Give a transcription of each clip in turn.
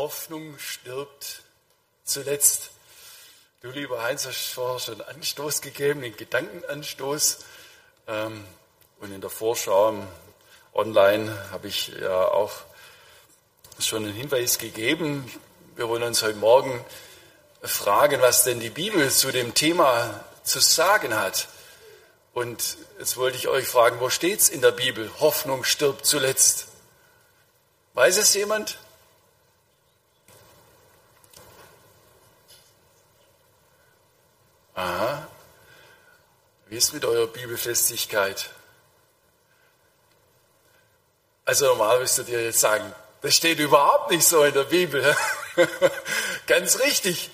Hoffnung stirbt zuletzt. Du, lieber Heinz, hast vorher schon Anstoß gegeben, den Gedankenanstoß. Ähm, und in der Vorschau online habe ich ja auch schon einen Hinweis gegeben. Wir wollen uns heute Morgen fragen, was denn die Bibel zu dem Thema zu sagen hat. Und jetzt wollte ich euch fragen, wo steht es in der Bibel? Hoffnung stirbt zuletzt. Weiß es jemand? Aha. Wie ist mit eurer Bibelfestigkeit? Also normal müsstet ihr jetzt sagen, das steht überhaupt nicht so in der Bibel. Ganz richtig.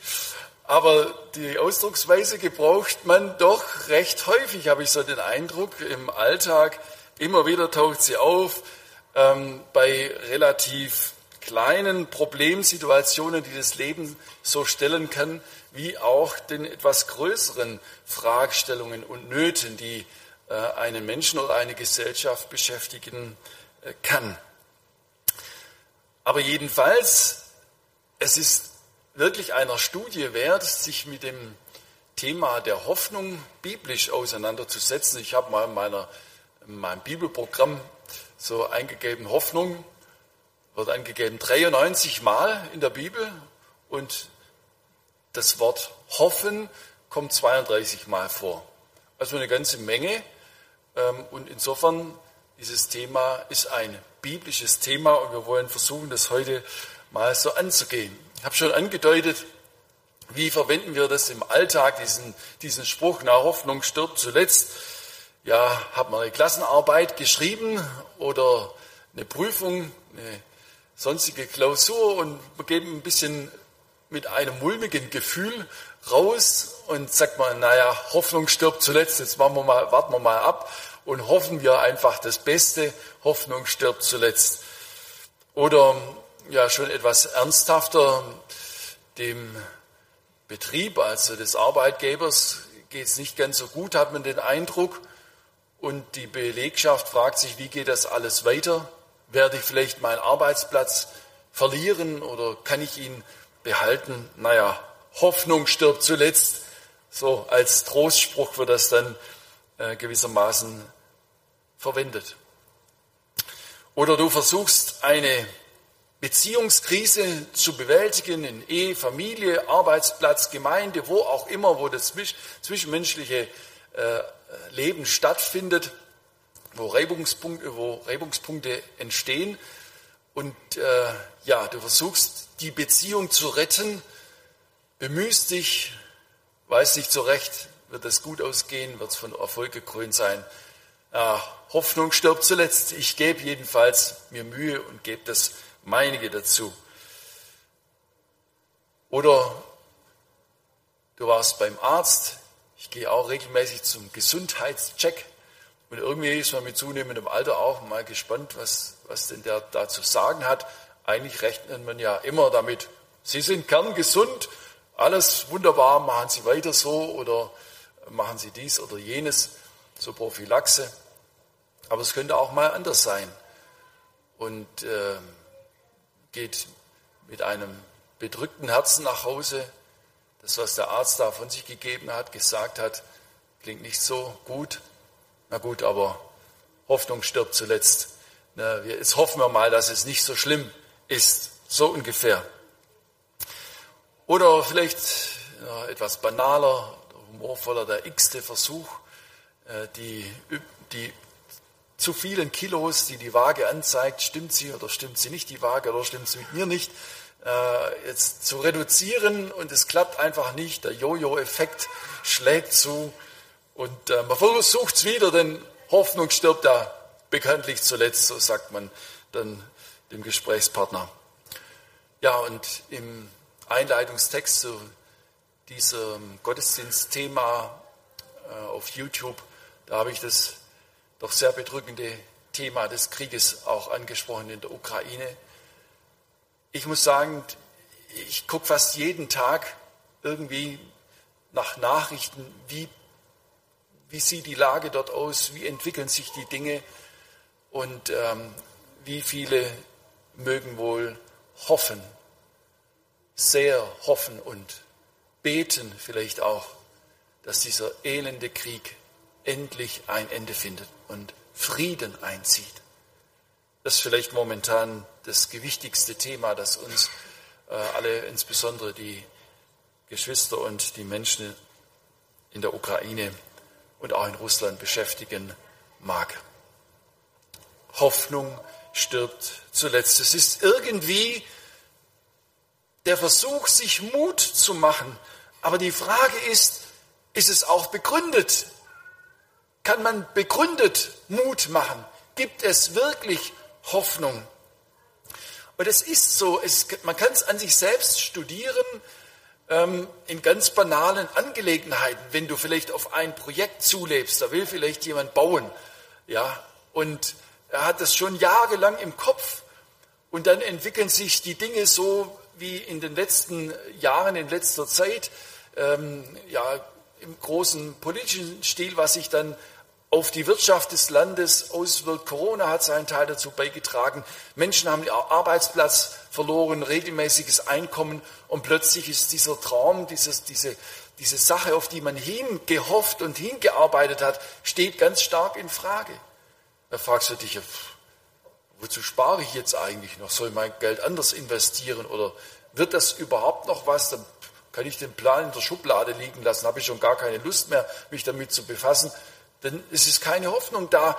Aber die Ausdrucksweise gebraucht man doch recht häufig, habe ich so den Eindruck, im Alltag. Immer wieder taucht sie auf ähm, bei relativ kleinen Problemsituationen, die das Leben so stellen kann, wie auch den etwas größeren Fragestellungen und Nöten, die äh, einen Menschen oder eine Gesellschaft beschäftigen äh, kann. Aber jedenfalls, es ist wirklich einer Studie wert, sich mit dem Thema der Hoffnung biblisch auseinanderzusetzen. Ich habe mal in, meiner, in meinem Bibelprogramm so eingegeben, Hoffnung wird angegeben 93 Mal in der Bibel und das Wort hoffen kommt 32 Mal vor. Also eine ganze Menge. Ähm, und insofern, dieses Thema ist ein biblisches Thema und wir wollen versuchen, das heute mal so anzugehen. Ich habe schon angedeutet, wie verwenden wir das im Alltag, diesen, diesen Spruch, na Hoffnung stirbt zuletzt. Ja, hat man eine Klassenarbeit geschrieben oder eine Prüfung, eine sonstige Klausur und wir geben ein bisschen mit einem mulmigen Gefühl raus und sagt man, naja, Hoffnung stirbt zuletzt, jetzt wir mal, warten wir mal ab und hoffen wir einfach das Beste, Hoffnung stirbt zuletzt. Oder ja, schon etwas ernsthafter, dem Betrieb, also des Arbeitgebers, geht es nicht ganz so gut, hat man den Eindruck. Und die Belegschaft fragt sich, wie geht das alles weiter? Werde ich vielleicht meinen Arbeitsplatz verlieren oder kann ich ihn behalten. Naja, Hoffnung stirbt zuletzt. So als Trostspruch wird das dann äh, gewissermaßen verwendet. Oder du versuchst eine Beziehungskrise zu bewältigen in Ehe, Familie, Arbeitsplatz, Gemeinde, wo auch immer, wo das zwischenmenschliche äh, Leben stattfindet, wo Reibungspunkte, wo Reibungspunkte entstehen. Und äh, ja, du versuchst die Beziehung zu retten, bemühst dich, weiß nicht so recht, wird es gut ausgehen, wird es von Erfolg gekrönt sein. Ja, Hoffnung stirbt zuletzt. Ich gebe jedenfalls mir Mühe und gebe das meinige dazu. Oder du warst beim Arzt, ich gehe auch regelmäßig zum Gesundheitscheck und irgendwie ist man mit zunehmendem Alter auch mal gespannt, was, was denn der da zu sagen hat. Eigentlich rechnet man ja immer damit, Sie sind kerngesund, alles wunderbar, machen Sie weiter so oder machen Sie dies oder jenes, so Prophylaxe. Aber es könnte auch mal anders sein und äh, geht mit einem bedrückten Herzen nach Hause. Das, was der Arzt da von sich gegeben hat, gesagt hat, klingt nicht so gut. Na gut, aber Hoffnung stirbt zuletzt. Na, jetzt hoffen wir mal, dass es nicht so schlimm ist ist. So ungefähr. Oder vielleicht ja, etwas banaler, humorvoller, der x-te Versuch, äh, die, die zu vielen Kilos, die die Waage anzeigt, stimmt sie oder stimmt sie nicht, die Waage, oder stimmt sie mit mir nicht, äh, jetzt zu reduzieren und es klappt einfach nicht. Der Jojo-Effekt schlägt zu und äh, man versucht es wieder, denn Hoffnung stirbt da bekanntlich zuletzt, so sagt man dann dem Gesprächspartner. Ja, und im Einleitungstext zu diesem Gottesdienstthema äh, auf YouTube, da habe ich das doch sehr bedrückende Thema des Krieges auch angesprochen in der Ukraine. Ich muss sagen, ich gucke fast jeden Tag irgendwie nach Nachrichten, wie, wie sieht die Lage dort aus, wie entwickeln sich die Dinge und ähm, wie viele mögen wohl hoffen sehr hoffen und beten vielleicht auch, dass dieser elende Krieg endlich ein Ende findet und Frieden einzieht. Das ist vielleicht momentan das gewichtigste Thema, das uns äh, alle, insbesondere die Geschwister und die Menschen in der Ukraine und auch in Russland beschäftigen mag. Hoffnung stirbt zuletzt. Es ist irgendwie der Versuch, sich Mut zu machen. Aber die Frage ist, ist es auch begründet? Kann man begründet Mut machen? Gibt es wirklich Hoffnung? Und es ist so, es, man kann es an sich selbst studieren ähm, in ganz banalen Angelegenheiten. Wenn du vielleicht auf ein Projekt zulebst, da will vielleicht jemand bauen, ja, und er hat das schon jahrelang im Kopf und dann entwickeln sich die Dinge so wie in den letzten Jahren, in letzter Zeit, ähm, ja, im großen politischen Stil, was sich dann auf die Wirtschaft des Landes auswirkt. Corona hat seinen Teil dazu beigetragen. Menschen haben ihren Arbeitsplatz verloren, regelmäßiges Einkommen und plötzlich ist dieser Traum, dieses, diese, diese Sache, auf die man hingehofft und hingearbeitet hat, steht ganz stark in Frage. Da fragst du dich, wozu spare ich jetzt eigentlich noch? Soll ich mein Geld anders investieren oder wird das überhaupt noch was? Dann kann ich den Plan in der Schublade liegen lassen, habe ich schon gar keine Lust mehr, mich damit zu befassen. Denn es ist keine Hoffnung da,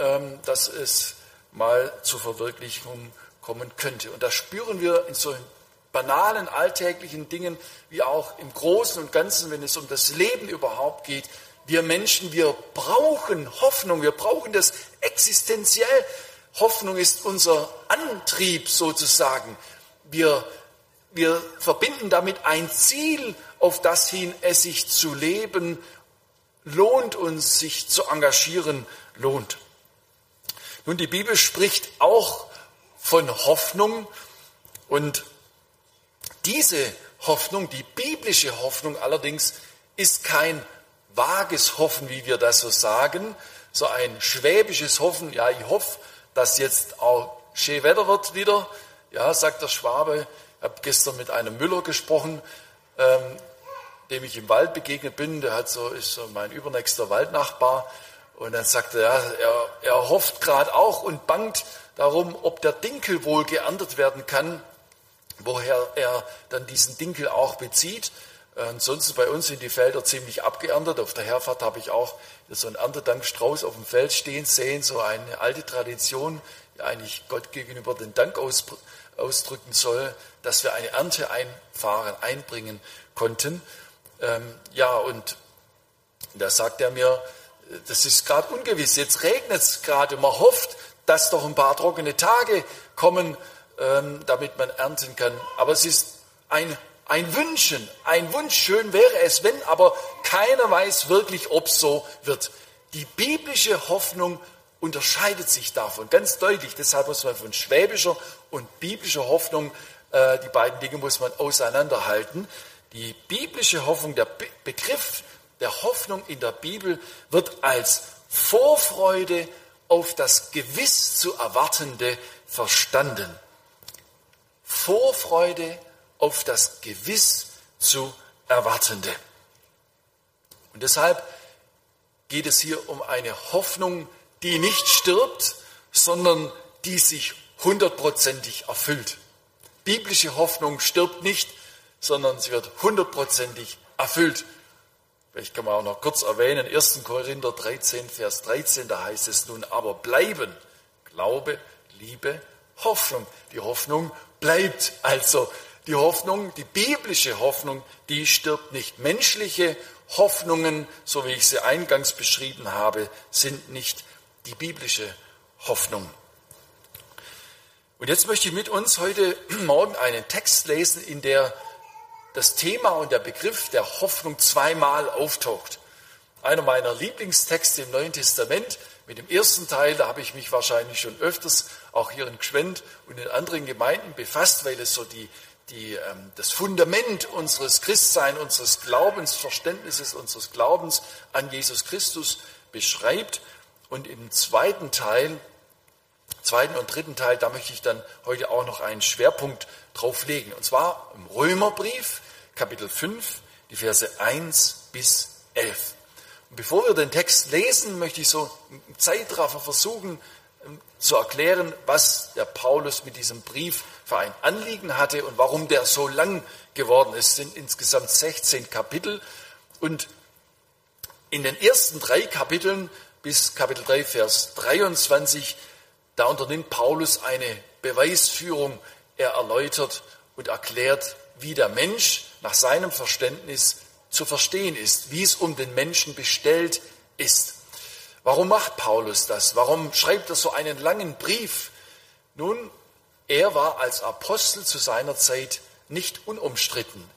ähm, dass es mal zur Verwirklichung kommen könnte. Und das spüren wir in solchen banalen, alltäglichen Dingen, wie auch im Großen und Ganzen, wenn es um das Leben überhaupt geht. Wir Menschen, wir brauchen Hoffnung, wir brauchen das existenziell. Hoffnung ist unser Antrieb sozusagen. Wir, wir verbinden damit ein Ziel, auf das hin es sich zu leben lohnt uns, sich zu engagieren lohnt. Nun, die Bibel spricht auch von Hoffnung und diese Hoffnung, die biblische Hoffnung allerdings, ist kein vages Hoffen, wie wir das so sagen, so ein schwäbisches Hoffen, ja, ich hoffe, dass jetzt auch schön Wetter wird wieder, ja, sagt der Schwabe. Ich habe gestern mit einem Müller gesprochen, ähm, dem ich im Wald begegnet bin, der hat so, ist so mein übernächster Waldnachbar. Und dann sagte er, er, er hofft gerade auch und bangt darum, ob der Dinkel wohl geerntet werden kann, woher er dann diesen Dinkel auch bezieht. Ansonsten bei uns sind die Felder ziemlich abgeerntet. Auf der Herfahrt habe ich auch so einen Erntedankstrauß auf dem Feld stehen sehen, so eine alte Tradition, die eigentlich Gott gegenüber den Dank ausdrücken soll, dass wir eine Ernte einfahren, einbringen konnten. Ähm, ja, und da sagt er mir, das ist gerade ungewiss, jetzt regnet es gerade, man hofft, dass doch ein paar trockene Tage kommen, ähm, damit man ernten kann. Aber es ist ein, ein Wünschen, ein Wunsch, schön wäre es, wenn, aber keiner weiß wirklich, ob so wird. Die biblische Hoffnung unterscheidet sich davon ganz deutlich. Deshalb muss man von schwäbischer und biblischer Hoffnung, äh, die beiden Dinge muss man auseinanderhalten. Die biblische Hoffnung, der Begriff der Hoffnung in der Bibel wird als Vorfreude auf das gewiss zu erwartende verstanden. Vorfreude auf das gewiss zu erwartende. Und deshalb geht es hier um eine Hoffnung, die nicht stirbt, sondern die sich hundertprozentig erfüllt. Biblische Hoffnung stirbt nicht, sondern sie wird hundertprozentig erfüllt. Vielleicht kann man auch noch kurz erwähnen, 1. Korinther 13, Vers 13, da heißt es nun aber bleiben. Glaube, Liebe, Hoffnung. Die Hoffnung bleibt also. Die Hoffnung, die biblische Hoffnung, die stirbt nicht. Menschliche Hoffnungen, so wie ich sie eingangs beschrieben habe, sind nicht die biblische Hoffnung. Und jetzt möchte ich mit uns heute Morgen einen Text lesen, in der das Thema und der Begriff der Hoffnung zweimal auftaucht. Einer meiner Lieblingstexte im Neuen Testament, mit dem ersten Teil, da habe ich mich wahrscheinlich schon öfters auch hier in Gschwend und in anderen Gemeinden befasst, weil es so die, die, ähm, das Fundament unseres Christseins, unseres Glaubensverständnisses, unseres Glaubens an Jesus Christus beschreibt. Und im zweiten Teil zweiten und dritten Teil, da möchte ich dann heute auch noch einen Schwerpunkt drauf legen. Und zwar im Römerbrief, Kapitel 5, die Verse 1 bis 11. Und bevor wir den Text lesen, möchte ich so im Zeitraffer versuchen zu erklären, was der Paulus mit diesem Brief für ein Anliegen hatte und warum der so lang geworden ist. Es sind insgesamt 16 Kapitel und in den ersten drei Kapiteln bis Kapitel 3, Vers 23, da unternimmt Paulus eine Beweisführung. Er erläutert und erklärt, wie der Mensch nach seinem Verständnis zu verstehen ist, wie es um den Menschen bestellt ist. Warum macht Paulus das? Warum schreibt er so einen langen Brief? Nun, er war als Apostel zu seiner Zeit nicht unumstritten,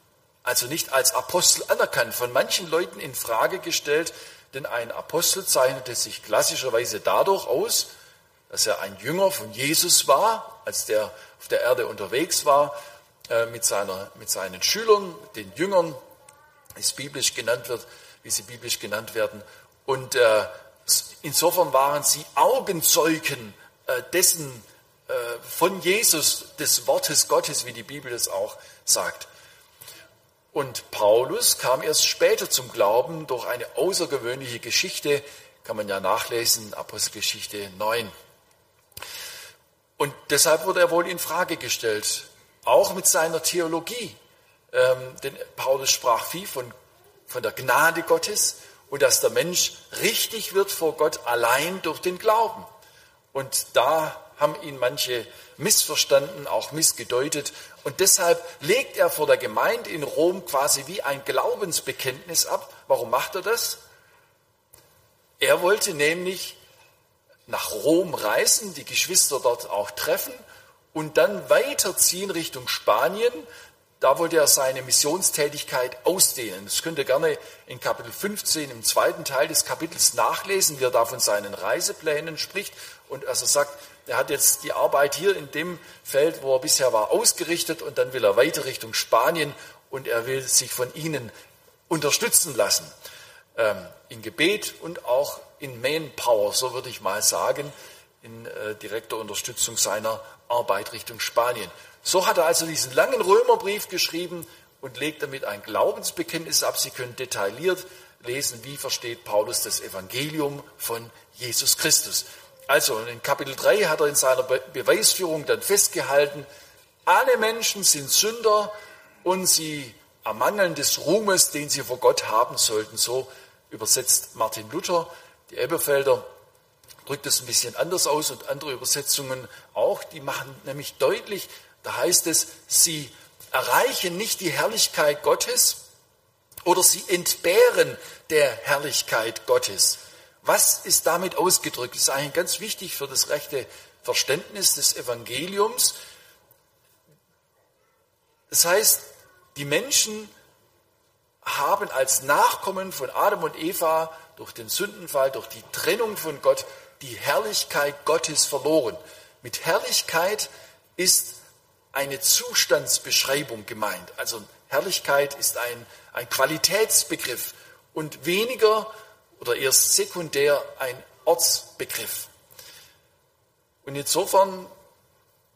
also nicht als Apostel anerkannt, von manchen Leuten in Frage gestellt, denn ein Apostel zeichnete sich klassischerweise dadurch aus, dass er ein Jünger von Jesus war, als der auf der Erde unterwegs war, äh, mit, seiner, mit seinen Schülern, den Jüngern, wie es biblisch genannt wird, wie sie biblisch genannt werden. Und äh, insofern waren sie Augenzeugen äh, dessen, von Jesus, des Wortes Gottes, wie die Bibel es auch sagt. Und Paulus kam erst später zum Glauben durch eine außergewöhnliche Geschichte, kann man ja nachlesen, Apostelgeschichte 9. Und deshalb wurde er wohl in Frage gestellt auch mit seiner Theologie. Ähm, denn Paulus sprach viel von, von der Gnade Gottes und dass der Mensch richtig wird vor Gott allein durch den Glauben. Und da haben ihn manche missverstanden, auch missgedeutet. Und deshalb legt er vor der Gemeinde in Rom quasi wie ein Glaubensbekenntnis ab. Warum macht er das? Er wollte nämlich nach Rom reisen, die Geschwister dort auch treffen und dann weiterziehen Richtung Spanien. Da wollte er seine Missionstätigkeit ausdehnen. Das könnt ihr gerne in Kapitel 15 im zweiten Teil des Kapitels nachlesen, wie er da von seinen Reiseplänen spricht. Und also sagt, er hat jetzt die Arbeit hier in dem Feld, wo er bisher war, ausgerichtet und dann will er weiter Richtung Spanien und er will sich von ihnen unterstützen lassen. Ähm, in Gebet und auch in Manpower, so würde ich mal sagen, in äh, direkter Unterstützung seiner Arbeit Richtung Spanien. So hat er also diesen langen Römerbrief geschrieben und legt damit ein Glaubensbekenntnis ab. Sie können detailliert lesen, wie versteht Paulus das Evangelium von Jesus Christus. Also in Kapitel 3 hat er in seiner Beweisführung dann festgehalten, alle Menschen sind Sünder und sie ermangeln des Ruhmes, den sie vor Gott haben sollten. So übersetzt Martin Luther. Die Elberfelder drückt es ein bisschen anders aus und andere Übersetzungen auch, die machen nämlich deutlich, da heißt es, sie erreichen nicht die Herrlichkeit Gottes oder sie entbehren der Herrlichkeit Gottes. Was ist damit ausgedrückt? Das ist eigentlich ganz wichtig für das rechte Verständnis des Evangeliums. Das heißt, die Menschen haben als Nachkommen von Adam und Eva durch den Sündenfall, durch die Trennung von Gott die Herrlichkeit Gottes verloren. Mit Herrlichkeit ist eine Zustandsbeschreibung gemeint. Also Herrlichkeit ist ein, ein Qualitätsbegriff und weniger oder erst sekundär ein Ortsbegriff. Und insofern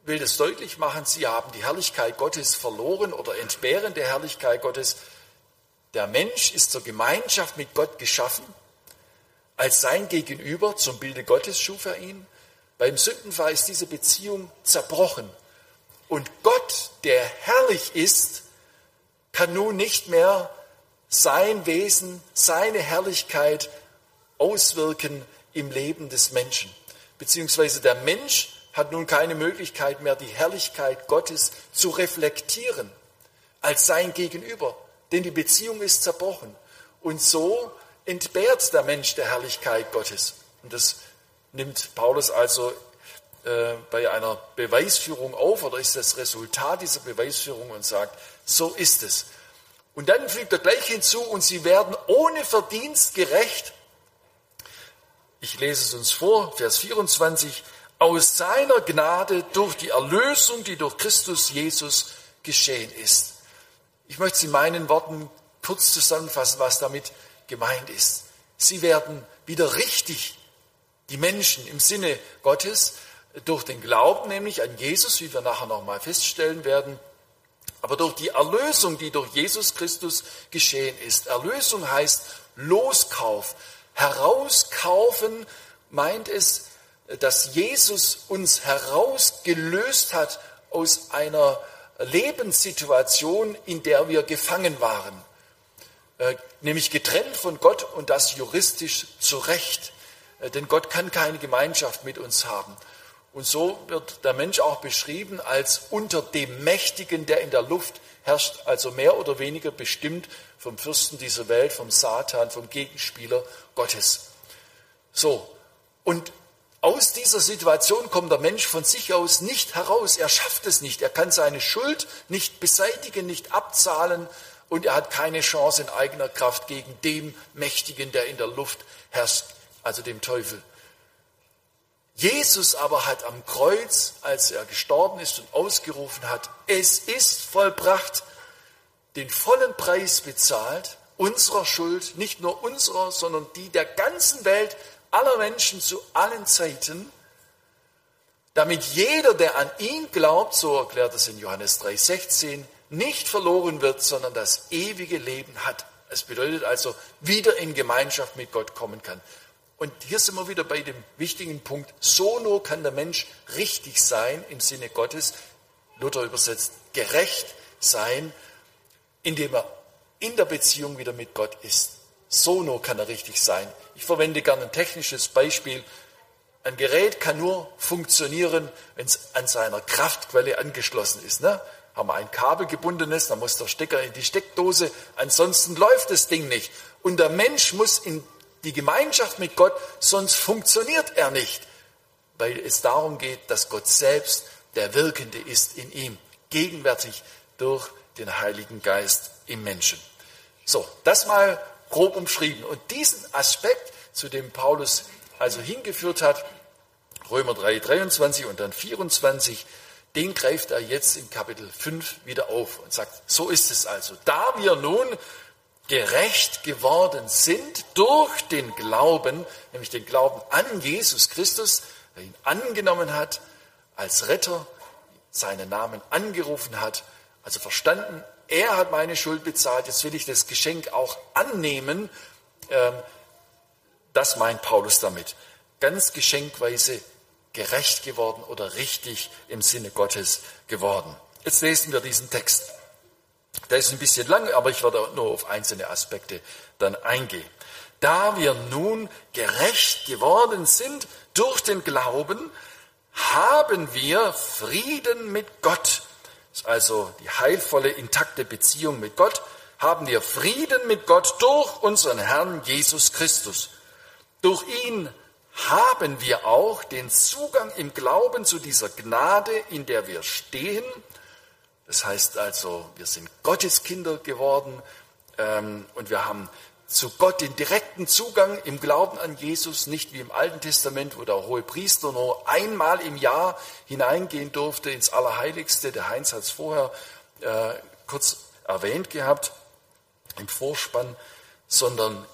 will das deutlich machen, sie haben die Herrlichkeit Gottes verloren oder entbehren der Herrlichkeit Gottes. Der Mensch ist zur Gemeinschaft mit Gott geschaffen als sein Gegenüber, zum Bilde Gottes schuf er ihn. Beim Sündenfall ist diese Beziehung zerbrochen. Und Gott, der herrlich ist, kann nun nicht mehr sein Wesen, seine Herrlichkeit auswirken im Leben des Menschen. Beziehungsweise der Mensch hat nun keine Möglichkeit mehr, die Herrlichkeit Gottes zu reflektieren als sein Gegenüber, denn die Beziehung ist zerbrochen. Und so entbehrt der Mensch der Herrlichkeit Gottes. Und das nimmt Paulus also äh, bei einer Beweisführung auf oder ist das Resultat dieser Beweisführung und sagt, so ist es. Und dann fügt er gleich hinzu, und sie werden ohne Verdienst gerecht. Ich lese es uns vor, Vers 24, aus seiner Gnade durch die Erlösung, die durch Christus Jesus geschehen ist. Ich möchte Sie meinen Worten kurz zusammenfassen, was damit gemeint ist. Sie werden wieder richtig, die Menschen im Sinne Gottes, durch den Glauben nämlich an Jesus, wie wir nachher nochmal feststellen werden, aber durch die Erlösung, die durch Jesus Christus geschehen ist. Erlösung heißt Loskauf. Herauskaufen meint es, dass Jesus uns herausgelöst hat aus einer Lebenssituation, in der wir gefangen waren, äh, nämlich getrennt von Gott und das juristisch zu Recht. Äh, denn Gott kann keine Gemeinschaft mit uns haben. Und so wird der Mensch auch beschrieben als unter dem Mächtigen, der in der Luft herrscht, also mehr oder weniger bestimmt vom Fürsten dieser Welt, vom Satan, vom Gegenspieler Gottes. So, und aus dieser Situation kommt der Mensch von sich aus nicht heraus. Er schafft es nicht. Er kann seine Schuld nicht beseitigen, nicht abzahlen und er hat keine Chance in eigener Kraft gegen dem Mächtigen, der in der Luft herrscht, also dem Teufel. Jesus aber hat am Kreuz, als er gestorben ist und ausgerufen hat, es ist vollbracht, den vollen Preis bezahlt, unserer Schuld, nicht nur unserer, sondern die der ganzen Welt, aller Menschen zu allen Zeiten, damit jeder, der an ihn glaubt, so erklärt es in Johannes 3,16, nicht verloren wird, sondern das ewige Leben hat. Es bedeutet also, wieder in Gemeinschaft mit Gott kommen kann. Und hier sind wir wieder bei dem wichtigen Punkt, so nur kann der Mensch richtig sein im Sinne Gottes, Luther übersetzt, gerecht sein, indem er in der Beziehung wieder mit Gott ist. So nur kann er richtig sein. Ich verwende gerne ein technisches Beispiel. Ein Gerät kann nur funktionieren, wenn es an seiner Kraftquelle angeschlossen ist. Ne? Haben wir ein Kabel gebundenes, dann muss der Stecker in die Steckdose, ansonsten läuft das Ding nicht. Und der Mensch muss in die Gemeinschaft mit Gott, sonst funktioniert er nicht, weil es darum geht, dass Gott selbst der Wirkende ist in ihm, gegenwärtig durch den Heiligen Geist im Menschen. So, das mal grob umschrieben. Und diesen Aspekt, zu dem Paulus also hingeführt hat, Römer 3, 23 und dann 24, den greift er jetzt in Kapitel 5 wieder auf und sagt, so ist es also. Da wir nun gerecht geworden sind durch den Glauben, nämlich den Glauben an Jesus Christus, der ihn angenommen hat als Retter, seinen Namen angerufen hat, also verstanden, er hat meine Schuld bezahlt, jetzt will ich das Geschenk auch annehmen. Ähm, das meint Paulus damit. Ganz geschenkweise gerecht geworden oder richtig im Sinne Gottes geworden. Jetzt lesen wir diesen Text. Der ist ein bisschen lang, aber ich werde nur auf einzelne Aspekte dann eingehen. Da wir nun gerecht geworden sind durch den Glauben, haben wir Frieden mit Gott. Das ist also die heilvolle, intakte Beziehung mit Gott. Haben wir Frieden mit Gott durch unseren Herrn Jesus Christus. Durch ihn haben wir auch den Zugang im Glauben zu dieser Gnade, in der wir stehen das heißt also, wir sind Gottes Kinder geworden ähm, und wir haben zu Gott den direkten Zugang im Glauben an Jesus, nicht wie im Alten Testament, wo der hohe Priester nur einmal im Jahr hineingehen durfte ins Allerheiligste. Der Heinz hat es vorher äh, kurz erwähnt gehabt im Vorspann, sondern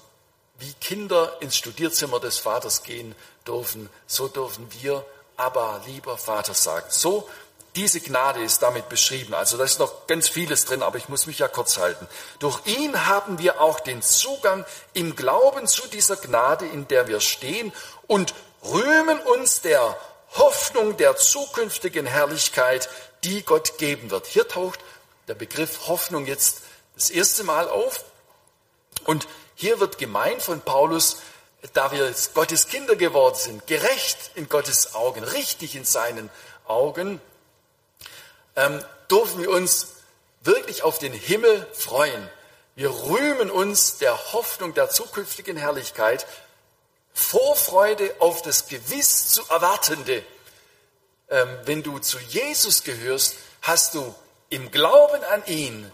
wie Kinder ins Studierzimmer des Vaters gehen dürfen, so dürfen wir aber lieber Vater sagen. So diese Gnade ist damit beschrieben. Also da ist noch ganz vieles drin, aber ich muss mich ja kurz halten. Durch ihn haben wir auch den Zugang im Glauben zu dieser Gnade, in der wir stehen und rühmen uns der Hoffnung der zukünftigen Herrlichkeit, die Gott geben wird. Hier taucht der Begriff Hoffnung jetzt das erste Mal auf. Und hier wird gemeint von Paulus, da wir Gottes Kinder geworden sind, gerecht in Gottes Augen, richtig in seinen Augen, ähm, dürfen wir uns wirklich auf den Himmel freuen. Wir rühmen uns der Hoffnung der zukünftigen Herrlichkeit, Vorfreude auf das gewiss zu erwartende. Ähm, wenn du zu Jesus gehörst, hast du im Glauben an ihn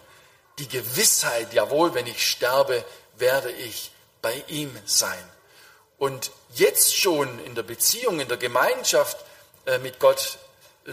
die Gewissheit, jawohl, wenn ich sterbe, werde ich bei ihm sein. Und jetzt schon in der Beziehung, in der Gemeinschaft äh, mit Gott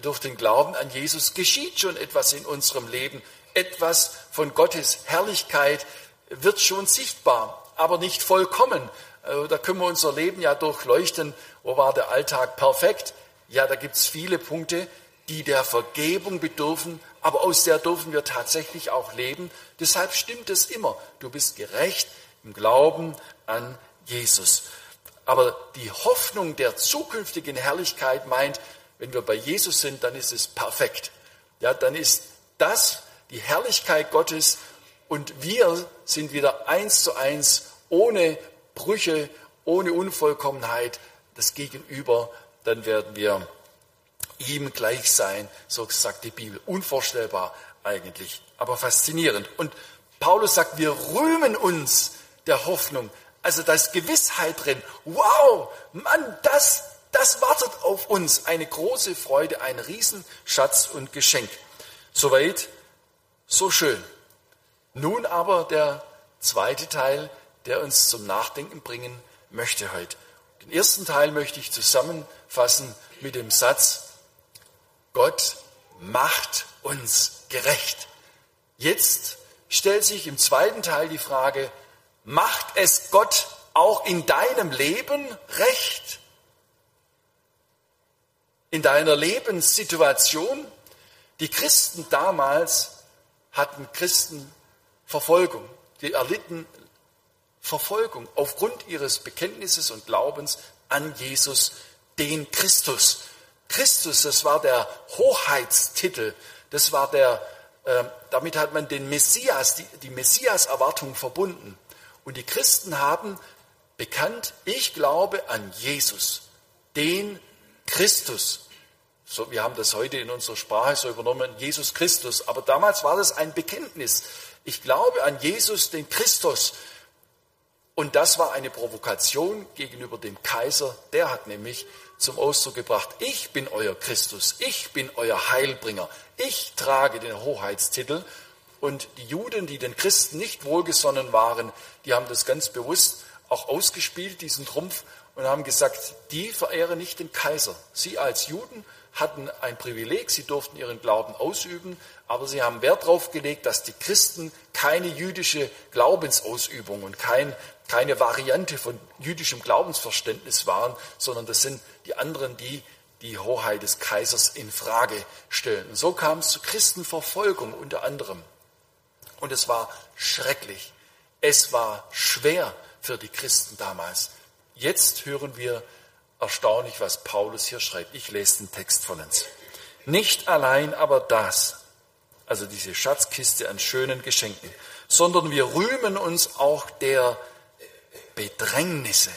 durch den Glauben an Jesus geschieht schon etwas in unserem Leben. Etwas von Gottes Herrlichkeit wird schon sichtbar, aber nicht vollkommen. Äh, da können wir unser Leben ja durchleuchten. Wo war der Alltag perfekt? Ja, da gibt es viele Punkte, die der Vergebung bedürfen, aber aus der dürfen wir tatsächlich auch leben. Deshalb stimmt es immer. Du bist gerecht im Glauben an Jesus. Aber die Hoffnung der zukünftigen Herrlichkeit meint, wenn wir bei Jesus sind, dann ist es perfekt. Ja, dann ist das die Herrlichkeit Gottes und wir sind wieder eins zu eins, ohne Brüche, ohne Unvollkommenheit, das Gegenüber, dann werden wir ihm gleich sein, so sagt die Bibel. Unvorstellbar eigentlich, aber faszinierend. Und Paulus sagt, wir rühmen uns der Hoffnung. Also da ist Gewissheit drin. Wow, Mann, das, das wartet auf uns. Eine große Freude, ein Riesenschatz und Geschenk. Soweit, so schön. Nun aber der zweite Teil, der uns zum Nachdenken bringen möchte heute. Den ersten Teil möchte ich zusammenfassen mit dem Satz, Gott macht uns gerecht. Jetzt stellt sich im zweiten Teil die Frage, macht es Gott auch in deinem Leben recht? In deiner Lebenssituation? Die Christen damals hatten Christenverfolgung. Die erlitten Verfolgung aufgrund ihres Bekenntnisses und Glaubens an Jesus, den Christus. Christus, das war der Hoheitstitel, das war der, äh, damit hat man den Messias, die, die Messias-Erwartung verbunden. Und die Christen haben bekannt, ich glaube an Jesus, den Christus. So, wir haben das heute in unserer Sprache so übernommen, Jesus Christus. Aber damals war das ein Bekenntnis. Ich glaube an Jesus, den Christus. Und das war eine Provokation gegenüber dem Kaiser. Der hat nämlich zum Ausdruck gebracht, ich bin euer Christus, ich bin euer Heilbringer, ich trage den Hoheitstitel. Und die Juden, die den Christen nicht wohlgesonnen waren, die haben das ganz bewusst auch ausgespielt, diesen Trumpf, und haben gesagt, die verehren nicht den Kaiser. Sie als Juden hatten ein Privileg, sie durften ihren Glauben ausüben, aber sie haben Wert darauf gelegt, dass die Christen keine jüdische Glaubensausübung und kein, keine Variante von jüdischem Glaubensverständnis waren, sondern das sind die anderen, die die Hoheit des Kaisers in Frage stellen. Und so kam es zu Christenverfolgung unter anderem. Und es war schrecklich. Es war schwer für die Christen damals. Jetzt hören wir erstaunlich, was Paulus hier schreibt. Ich lese den Text von uns. Nicht allein aber das, also diese Schatzkiste an schönen Geschenken, sondern wir rühmen uns auch der Bedrängnisse,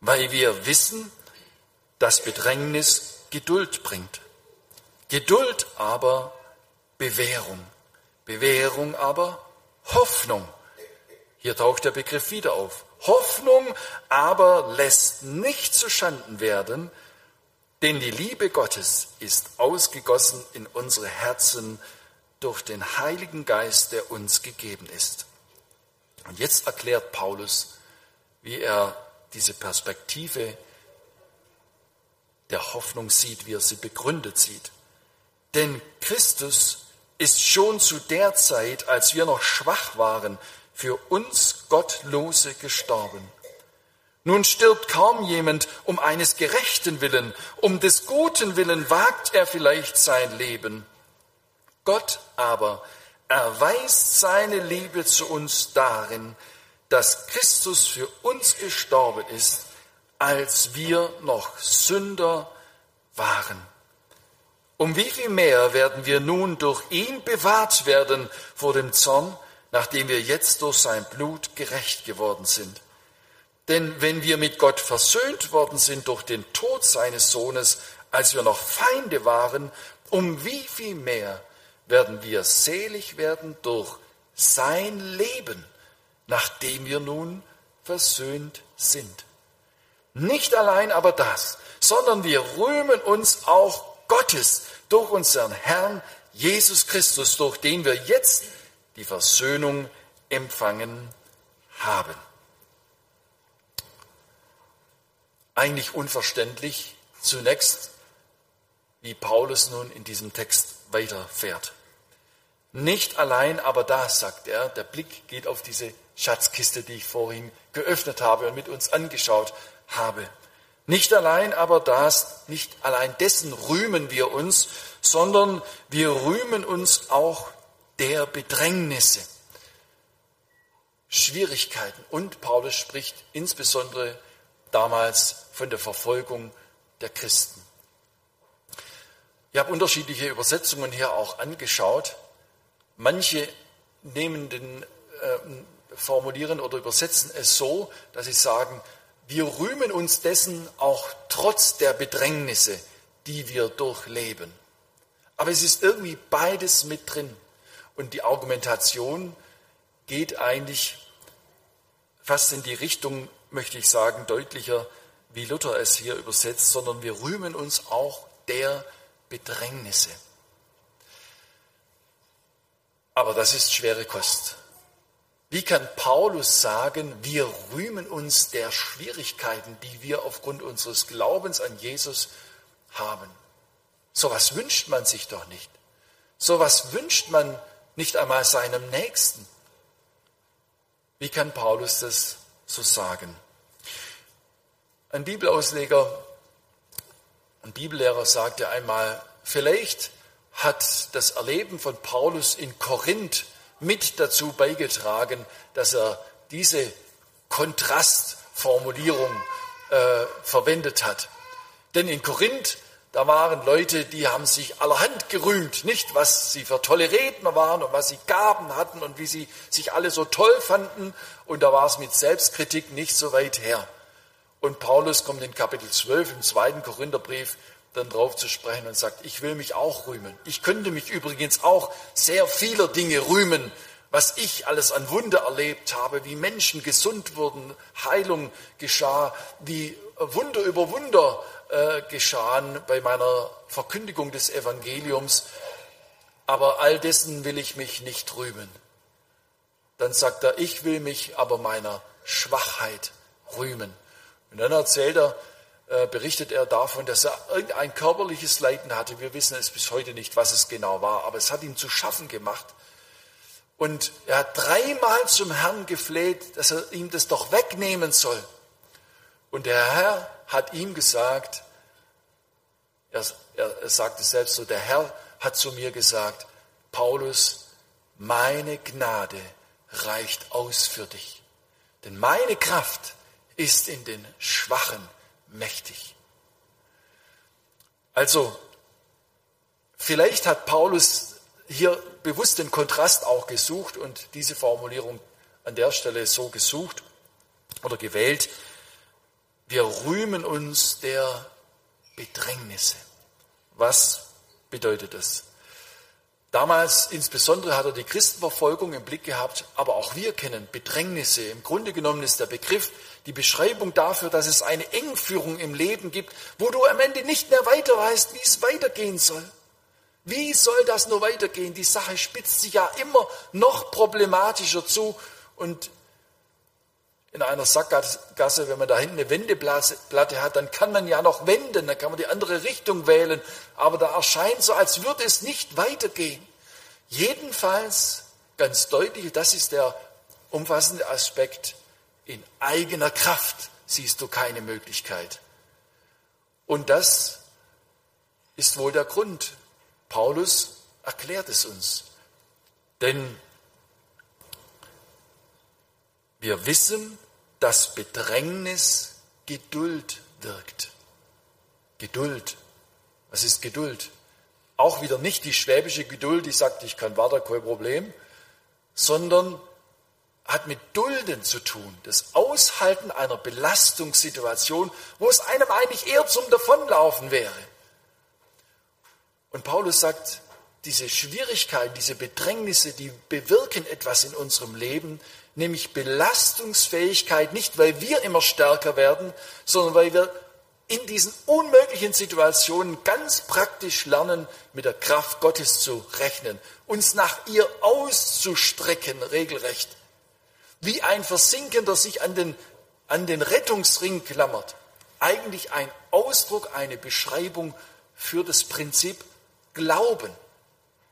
weil wir wissen, dass Bedrängnis Geduld bringt. Geduld aber Bewährung. Bewährung aber Hoffnung. Hier taucht der Begriff wieder auf. Hoffnung aber lässt nicht zu Schanden werden, denn die Liebe Gottes ist ausgegossen in unsere Herzen durch den Heiligen Geist, der uns gegeben ist. Und jetzt erklärt Paulus, wie er diese Perspektive der Hoffnung sieht, wie er sie begründet sieht. Denn Christus ist schon zu der Zeit, als wir noch schwach waren, für uns Gottlose gestorben. Nun stirbt kaum jemand um eines Gerechten willen, um des Guten willen wagt er vielleicht sein Leben. Gott aber erweist seine Liebe zu uns darin, dass Christus für uns gestorben ist, als wir noch Sünder waren. Um wie viel mehr werden wir nun durch ihn bewahrt werden vor dem Zorn, nachdem wir jetzt durch sein Blut gerecht geworden sind. Denn wenn wir mit Gott versöhnt worden sind durch den Tod seines Sohnes, als wir noch Feinde waren, um wie viel mehr werden wir selig werden durch sein Leben, nachdem wir nun versöhnt sind. Nicht allein aber das, sondern wir rühmen uns auch Gottes durch unseren Herrn Jesus Christus, durch den wir jetzt die Versöhnung empfangen haben. Eigentlich unverständlich zunächst, wie Paulus nun in diesem Text weiterfährt. Nicht allein aber das, sagt er, der Blick geht auf diese Schatzkiste, die ich vorhin geöffnet habe und mit uns angeschaut habe. Nicht allein aber das, nicht allein dessen rühmen wir uns, sondern wir rühmen uns auch der Bedrängnisse, Schwierigkeiten. Und Paulus spricht insbesondere damals von der Verfolgung der Christen. Ich habe unterschiedliche Übersetzungen hier auch angeschaut. Manche nehmen den, äh, formulieren oder übersetzen es so, dass sie sagen, wir rühmen uns dessen auch trotz der Bedrängnisse, die wir durchleben. Aber es ist irgendwie beides mit drin. Und die Argumentation geht eigentlich fast in die Richtung, möchte ich sagen, deutlicher, wie Luther es hier übersetzt, sondern wir rühmen uns auch der Bedrängnisse. Aber das ist schwere Kost. Wie kann Paulus sagen, wir rühmen uns der Schwierigkeiten, die wir aufgrund unseres Glaubens an Jesus haben? So was wünscht man sich doch nicht. So was wünscht man nicht einmal seinem Nächsten. Wie kann Paulus das so sagen? Ein Bibelausleger, ein Bibellehrer sagte einmal, vielleicht hat das Erleben von Paulus in Korinth mit dazu beigetragen, dass er diese Kontrastformulierung äh, verwendet hat. Denn in Korinth, da waren Leute, die haben sich allerhand gerühmt, nicht was sie für tolle Redner waren und was sie Gaben hatten und wie sie sich alle so toll fanden. Und da war es mit Selbstkritik nicht so weit her. Und Paulus kommt in Kapitel 12 im zweiten Korintherbrief dann drauf zu sprechen und sagt, ich will mich auch rühmen. Ich könnte mich übrigens auch sehr vieler Dinge rühmen, was ich alles an Wunder erlebt habe, wie Menschen gesund wurden, Heilung geschah, wie Wunder über Wunder äh, geschahen bei meiner Verkündigung des Evangeliums. Aber all dessen will ich mich nicht rühmen. Dann sagt er, ich will mich aber meiner Schwachheit rühmen. Und dann erzählt er, äh, berichtet er davon, dass er irgendein körperliches Leiden hatte. Wir wissen es bis heute nicht, was es genau war, aber es hat ihm zu schaffen gemacht. Und er hat dreimal zum Herrn gefleht, dass er ihm das doch wegnehmen soll. Und der Herr hat ihm gesagt, er, er, er sagte selbst so, der Herr hat zu mir gesagt, Paulus, meine Gnade reicht aus für dich. Denn meine Kraft ist in den Schwachen mächtig. Also, vielleicht hat Paulus hier bewusst den Kontrast auch gesucht und diese Formulierung an der Stelle so gesucht oder gewählt. Wir rühmen uns der Bedrängnisse. Was bedeutet das? Damals insbesondere hat er die Christenverfolgung im Blick gehabt, aber auch wir kennen Bedrängnisse. Im Grunde genommen ist der Begriff die Beschreibung dafür, dass es eine Engführung im Leben gibt, wo du am Ende nicht mehr weiter weißt, wie es weitergehen soll. Wie soll das nur weitergehen? Die Sache spitzt sich ja immer noch problematischer zu und in einer Sackgasse, wenn man da hinten eine Wendeplatte hat, dann kann man ja noch wenden, dann kann man die andere Richtung wählen, aber da erscheint so, als würde es nicht weitergehen. Jedenfalls ganz deutlich, das ist der umfassende Aspekt, in eigener Kraft siehst du keine Möglichkeit. Und das ist wohl der Grund. Paulus erklärt es uns. Denn wir wissen, dass Bedrängnis Geduld wirkt. Geduld. Was ist Geduld? Auch wieder nicht die schwäbische Geduld, die sagt, ich kann warten, kein Problem, sondern hat mit Dulden zu tun, das Aushalten einer Belastungssituation, wo es einem eigentlich eher zum Davonlaufen wäre. Und Paulus sagt, diese Schwierigkeiten, diese Bedrängnisse, die bewirken etwas in unserem Leben, nämlich Belastungsfähigkeit, nicht weil wir immer stärker werden, sondern weil wir in diesen unmöglichen Situationen ganz praktisch lernen, mit der Kraft Gottes zu rechnen, uns nach ihr auszustrecken, regelrecht wie ein Versinkender sich an den, an den Rettungsring klammert. Eigentlich ein Ausdruck, eine Beschreibung für das Prinzip Glauben.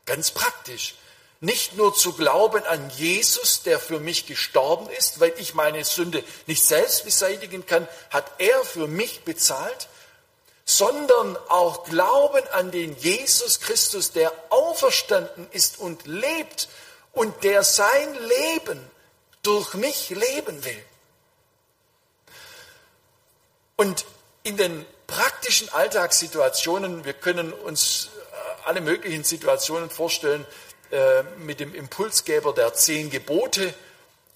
Ganz praktisch. nicht nur zu glauben an Jesus, der für mich gestorben ist, weil ich meine Sünde nicht selbst beseitigen kann, hat er für mich bezahlt, sondern auch glauben an den Jesus Christus, der auferstanden ist und lebt und der sein Leben durch mich leben will. Und in den praktischen Alltagssituationen, wir können uns alle möglichen Situationen vorstellen, äh, mit dem Impulsgeber der zehn Gebote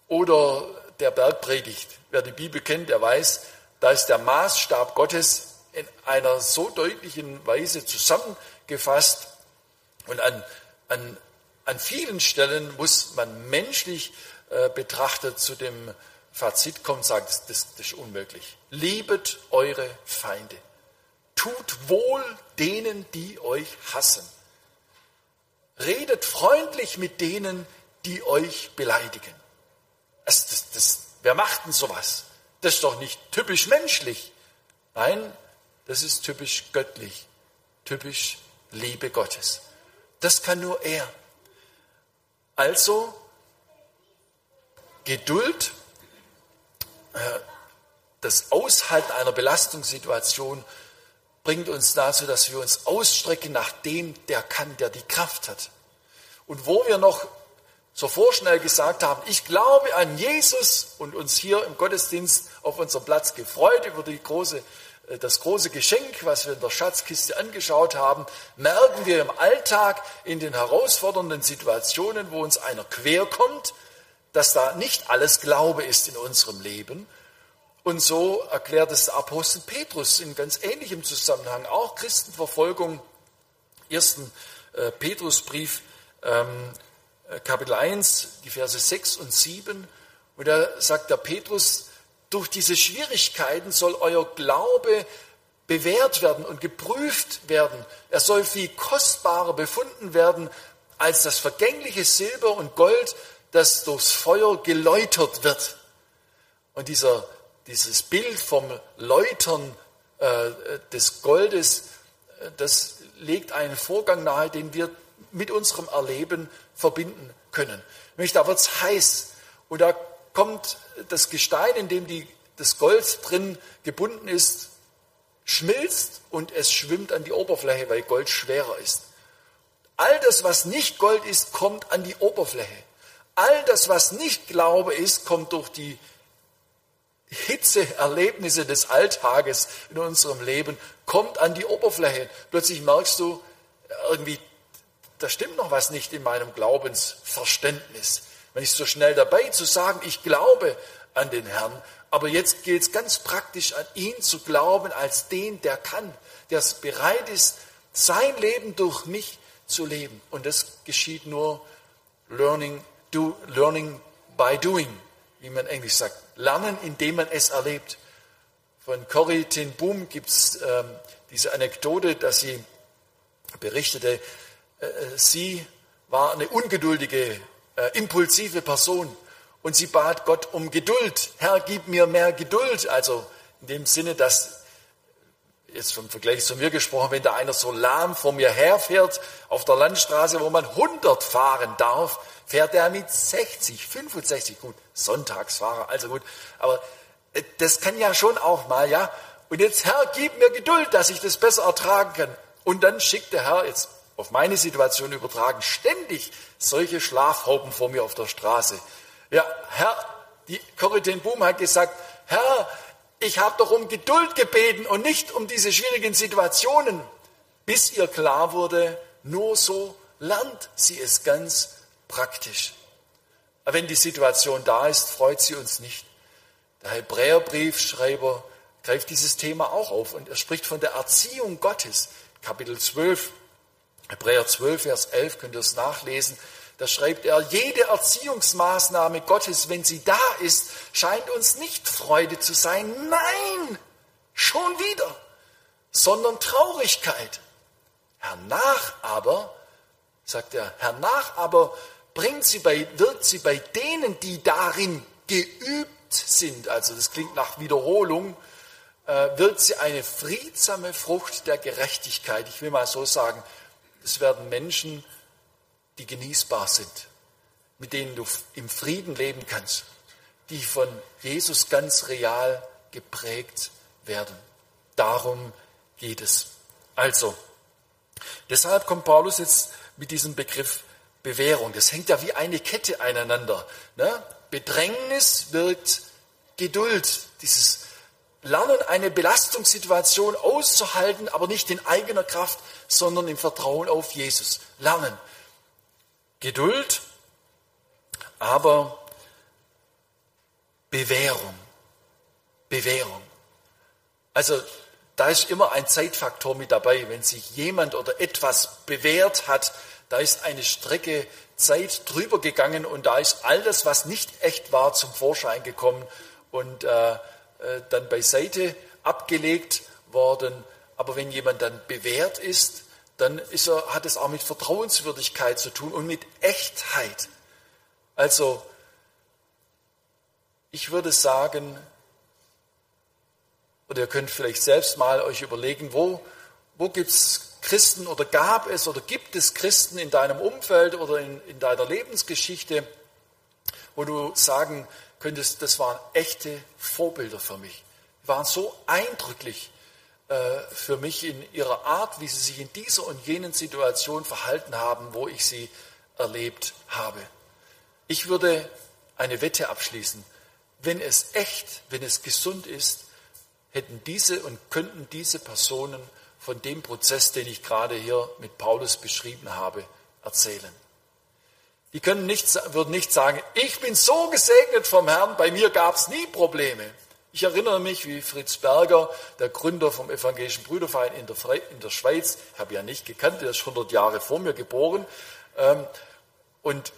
oder der Bergpredigt. Wer die Bibel kennt, der weiß, da ist der Maßstab Gottes in einer so deutlichen Weise zusammengefasst und an, an, an vielen Stellen muss man menschlich äh, betrachtet zu dem Fazit kommen und sagen, das, das, das ist unmöglich. Liebet eure Feinde. Tut wohl denen, die euch hassen. Redet freundlich mit denen, die euch beleidigen. Das, das, das, wer macht denn sowas? Das ist doch nicht typisch menschlich. Nein, das ist typisch göttlich, typisch Liebe Gottes. Das kann nur er. Also Geduld, äh, das Aushalten einer Belastungssituation bringt uns dazu, dass wir uns ausstrecken nach dem, der kann, der die Kraft hat. Und wo wir noch so vorschnell gesagt haben, ich glaube an Jesus und uns hier im Gottesdienst auf unserem Platz gefreut über die große, äh, das große Geschenk, was wir in der Schatzkiste angeschaut haben, merken wir im Alltag in den herausfordernden Situationen, wo uns einer quer kommt, dass da nicht alles Glaube ist in unserem Leben, und so erklärt es der Apostel Petrus in ganz ähnlichem Zusammenhang. Auch Christenverfolgung, ersten äh, Petrusbrief, ähm, äh, Kapitel 1, die Verse 6 und 7. Und da sagt der Petrus, durch diese Schwierigkeiten soll euer Glaube bewährt werden und geprüft werden. Er soll viel kostbarer befunden werden als das vergängliche Silber und Gold, das durchs Feuer geläutert wird. Und dieser dieses Bild vom Läutern äh, des Goldes, das legt einen Vorgang nahe, den wir mit unserem Erleben verbinden können. Nämlich da wird es heiß und da kommt das Gestein, in dem die, das Gold drin gebunden ist, schmilzt und es schwimmt an die Oberfläche, weil Gold schwerer ist. All das, was nicht Gold ist, kommt an die Oberfläche. All das, was nicht Glaube ist, kommt durch die Hitzeerlebnisse des Alltages in unserem Leben kommt an die Oberfläche. Plötzlich merkst du, irgendwie, da stimmt noch was nicht in meinem Glaubensverständnis. Wenn ich so schnell dabei zu sagen, ich glaube an den Herrn, aber jetzt geht es ganz praktisch an ihn zu glauben als den, der kann, der bereit ist, sein Leben durch mich zu leben. Und das geschieht nur learning, do, learning by doing wie man Englisch sagt, lernen, indem man es erlebt. Von Corrie ten Boom gibt es ähm, diese Anekdote, dass sie berichtete, äh, sie war eine ungeduldige, äh, impulsive Person und sie bat Gott um Geduld. Herr, gib mir mehr Geduld. Also in dem Sinne, dass, jetzt vom Vergleich zu mir gesprochen, wenn da einer so lahm vor mir herfährt auf der Landstraße, wo man 100 fahren darf, fährt er mit 60, 65, gut, Sonntagsfahrer, also gut, aber äh, das kann ja schon auch mal, ja. Und jetzt, Herr, gib mir Geduld, dass ich das besser ertragen kann. Und dann schickt der Herr, jetzt auf meine Situation übertragen, ständig solche Schlafhauben vor mir auf der Straße. Ja, Herr, die Corrie Boom hat gesagt, Herr, ich habe doch um Geduld gebeten und nicht um diese schwierigen Situationen, bis ihr klar wurde, nur so lernt sie es ganz praktisch. Aber wenn die Situation da ist, freut sie uns nicht. Der Hebräerbriefschreiber greift dieses Thema auch auf und er spricht von der Erziehung Gottes. Kapitel 12, Hebräer 12, Vers 11, könnt ihr es nachlesen. Da schreibt er, jede Erziehungsmaßnahme Gottes, wenn sie da ist, scheint uns nicht Freude zu sein. Nein, schon wieder, sondern Traurigkeit. Hernach aber, sagt er, hernach aber bringt sie bei, wirkt sie bei denen, die darin geübt sind, also das klingt nach Wiederholung, äh, wirkt sie eine friedsame Frucht der Gerechtigkeit. Ich will mal so sagen, es werden Menschen, die genießbar sind, mit denen du im Frieden leben kannst, die von Jesus ganz real geprägt werden. Darum geht es. Also, deshalb kommt Paulus jetzt mit diesem Begriff Bewährung. Das hängt ja wie eine Kette aneinander. Ne? Bedrängnis wirkt Geduld, dieses Lernen, eine Belastungssituation auszuhalten, aber nicht in eigener Kraft, sondern im Vertrauen auf Jesus. Lernen. Geduld, aber Bewährung. Bewährung. Also da ist immer ein Zeitfaktor mit dabei. Wenn sich jemand oder etwas bewährt hat, da ist eine Strecke Zeit drüber gegangen und da ist all das, was nicht echt war, zum Vorschein gekommen und äh, äh, dann beiseite abgelegt worden. Aber wenn jemand dann bewährt ist, dann er, hat es auch mit Vertrauenswürdigkeit zu tun und mit Echtheit. Also, ich würde sagen, oder ihr könnt vielleicht selbst mal euch überlegen, wo, wo gibt es Christen oder gab es oder gibt es Christen in deinem Umfeld oder in, in deiner Lebensgeschichte, wo du sagen könntest, das waren echte Vorbilder für mich. Die waren so eindrücklich für mich in ihrer Art, wie sie sich in dieser und jenen Situation verhalten haben, wo ich sie erlebt habe. Ich würde eine Wette abschließen. Wenn es echt, wenn es gesund ist, hätten diese und könnten diese Personen von dem Prozess, den ich gerade hier mit Paulus beschrieben habe, erzählen. Die können nicht, würden nicht sagen, ich bin so gesegnet vom Herrn, bei mir gab es nie Probleme. Ich erinnere mich, wie Fritz Berger, der Gründer vom Evangelischen Brüderverein in der, in der Schweiz, ich habe ja nicht gekannt, der ist 100 Jahre vor mir geboren, ähm, und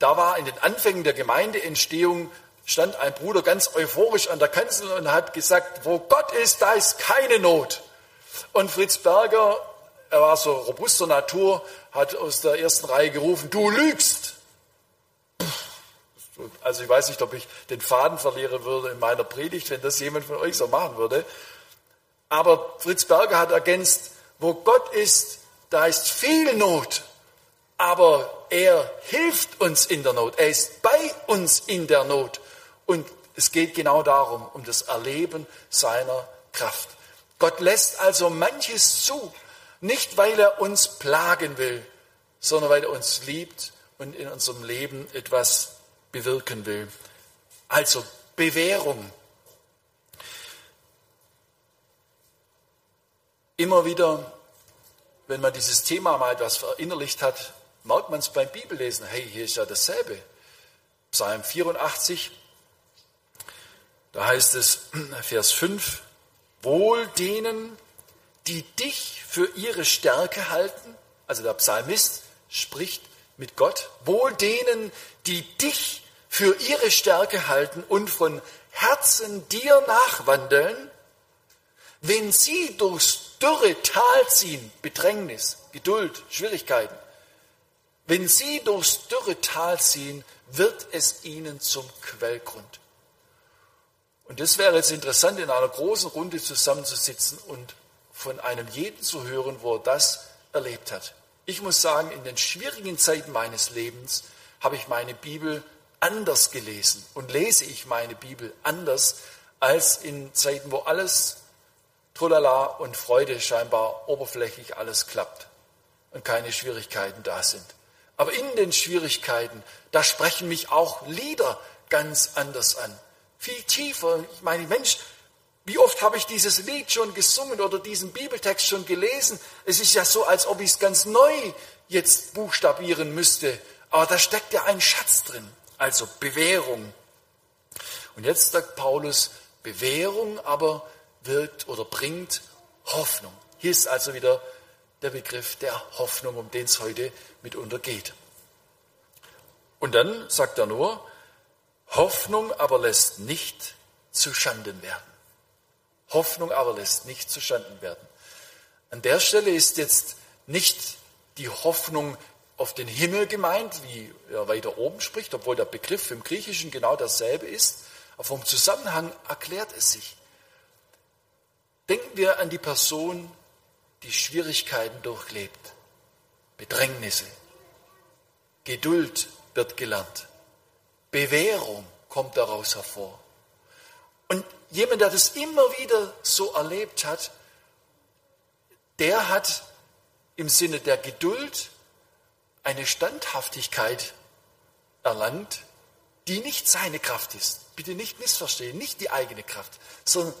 da war in den Anfängen der Gemeindeentstehung stand ein Bruder ganz euphorisch an der Kanzel und hat gesagt, wo Gott ist, da ist keine Not. Und Fritz Berger, er war so robuster Natur, hat aus der ersten Reihe gerufen, du lügst. Also ich weiß nicht, ob ich den Faden verlieren würde in meiner Predigt, wenn das jemand von euch so machen würde. Aber Fritz Berger hat ergänzt, wo Gott ist, da ist viel Not. Aber er hilft uns in der Not. Er ist bei uns in der Not. Und es geht genau darum, um das Erleben seiner Kraft. Gott lässt also manches zu, nicht weil er uns plagen will, sondern weil er uns liebt und in unserem Leben etwas bewirken will. Also Bewährung. Immer wieder, wenn man dieses Thema mal etwas verinnerlicht hat, merkt man es beim Bibellesen. Hey, hier ist ja dasselbe. Psalm 84, da heißt es, Vers 5, Wohl denen, die dich für ihre Stärke halten, also der Psalmist spricht mit Gott, wohl denen, die dich für ihre Stärke halten und von Herzen dir nachwandeln, wenn sie durchs dürre Tal ziehen, Bedrängnis, Geduld, Schwierigkeiten, wenn sie durchs dürre Tal ziehen, wird es ihnen zum Quellgrund. Und das wäre jetzt interessant, in einer großen Runde zusammenzusitzen und von einem jeden zu hören, wo er das erlebt hat. Ich muss sagen, in den schwierigen Zeiten meines Lebens habe ich meine Bibel anders gelesen und lese ich meine Bibel anders als in Zeiten, wo alles Trulala und Freude scheinbar oberflächlich alles klappt und keine Schwierigkeiten da sind. Aber in den Schwierigkeiten, da sprechen mich auch Lieder ganz anders an viel tiefer. Ich meine, Mensch, wie oft habe ich dieses Lied schon gesungen oder diesen Bibeltext schon gelesen? Es ist ja so, als ob ich es ganz neu jetzt buchstabieren müsste. Aber da steckt ja ein Schatz drin. Also Bewährung. Und jetzt sagt Paulus, Bewährung aber wirkt oder bringt Hoffnung. Hier ist also wieder der Begriff der Hoffnung, um den es heute mitunter geht. Und dann sagt er nur, Hoffnung aber lässt nicht zu Schanden werden. Hoffnung aber lässt nicht zu Schanden werden. An der Stelle ist jetzt nicht die Hoffnung auf den Himmel gemeint, wie er weiter oben spricht, obwohl der Begriff im Griechischen genau dasselbe ist. Aber vom Zusammenhang erklärt es sich. Denken wir an die Person, die Schwierigkeiten durchlebt, Bedrängnisse, Geduld wird gelernt. Bewährung kommt daraus hervor. Und jemand, der das immer wieder so erlebt hat, der hat im Sinne der Geduld eine Standhaftigkeit erlangt, die nicht seine Kraft ist. Bitte nicht missverstehen, nicht die eigene Kraft, sondern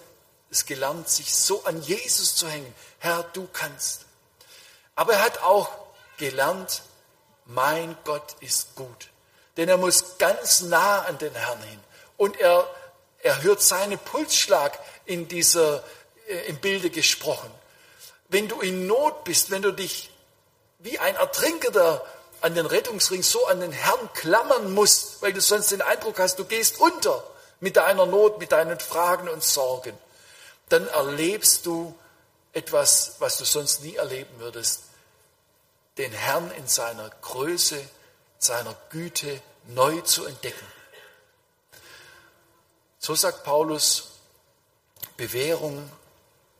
es gelernt, sich so an Jesus zu hängen. Herr, du kannst. Aber er hat auch gelernt, mein Gott ist gut. Denn er muss ganz nah an den Herrn hin. Und er, er hört seinen Pulsschlag in dieser, äh, im Bilde gesprochen. Wenn du in Not bist, wenn du dich wie ein Ertrinkender an den Rettungsring so an den Herrn klammern musst, weil du sonst den Eindruck hast, du gehst unter mit deiner Not, mit deinen Fragen und Sorgen, dann erlebst du etwas, was du sonst nie erleben würdest. Den Herrn in seiner Größe, seiner Güte neu zu entdecken. So sagt Paulus, Bewährung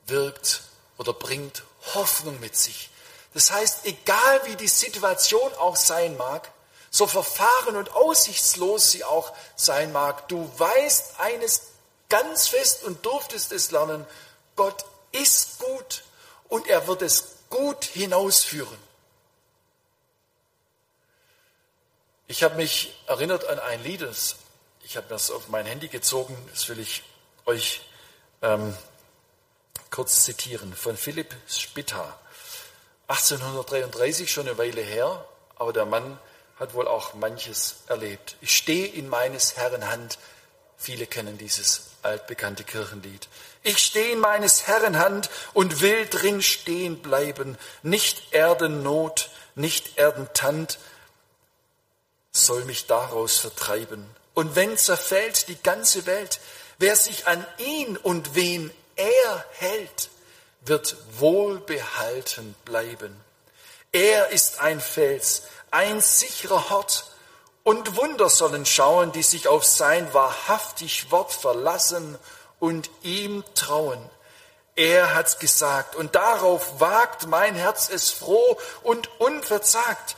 wirkt oder bringt Hoffnung mit sich. Das heißt, egal wie die Situation auch sein mag, so verfahren und aussichtslos sie auch sein mag, du weißt eines ganz fest und durftest es lernen, Gott ist gut und er wird es gut hinausführen. Ich habe mich erinnert an ein Lied, ich habe das auf mein Handy gezogen, das will ich euch ähm, kurz zitieren, von Philipp Spitta. 1833, schon eine Weile her, aber der Mann hat wohl auch manches erlebt. Ich stehe in meines Herrn Hand. Viele kennen dieses altbekannte Kirchenlied. Ich stehe in meines Herrn Hand und will drin stehen bleiben. Nicht Erdennot, nicht Erdentand soll mich daraus vertreiben. Und wenn zerfällt die ganze Welt, wer sich an ihn und wen er hält, wird wohlbehalten bleiben. Er ist ein Fels, ein sicherer Hort, und Wunder sollen schauen, die sich auf sein wahrhaftig Wort verlassen und ihm trauen. Er hat's gesagt, und darauf wagt mein Herz es froh und unverzagt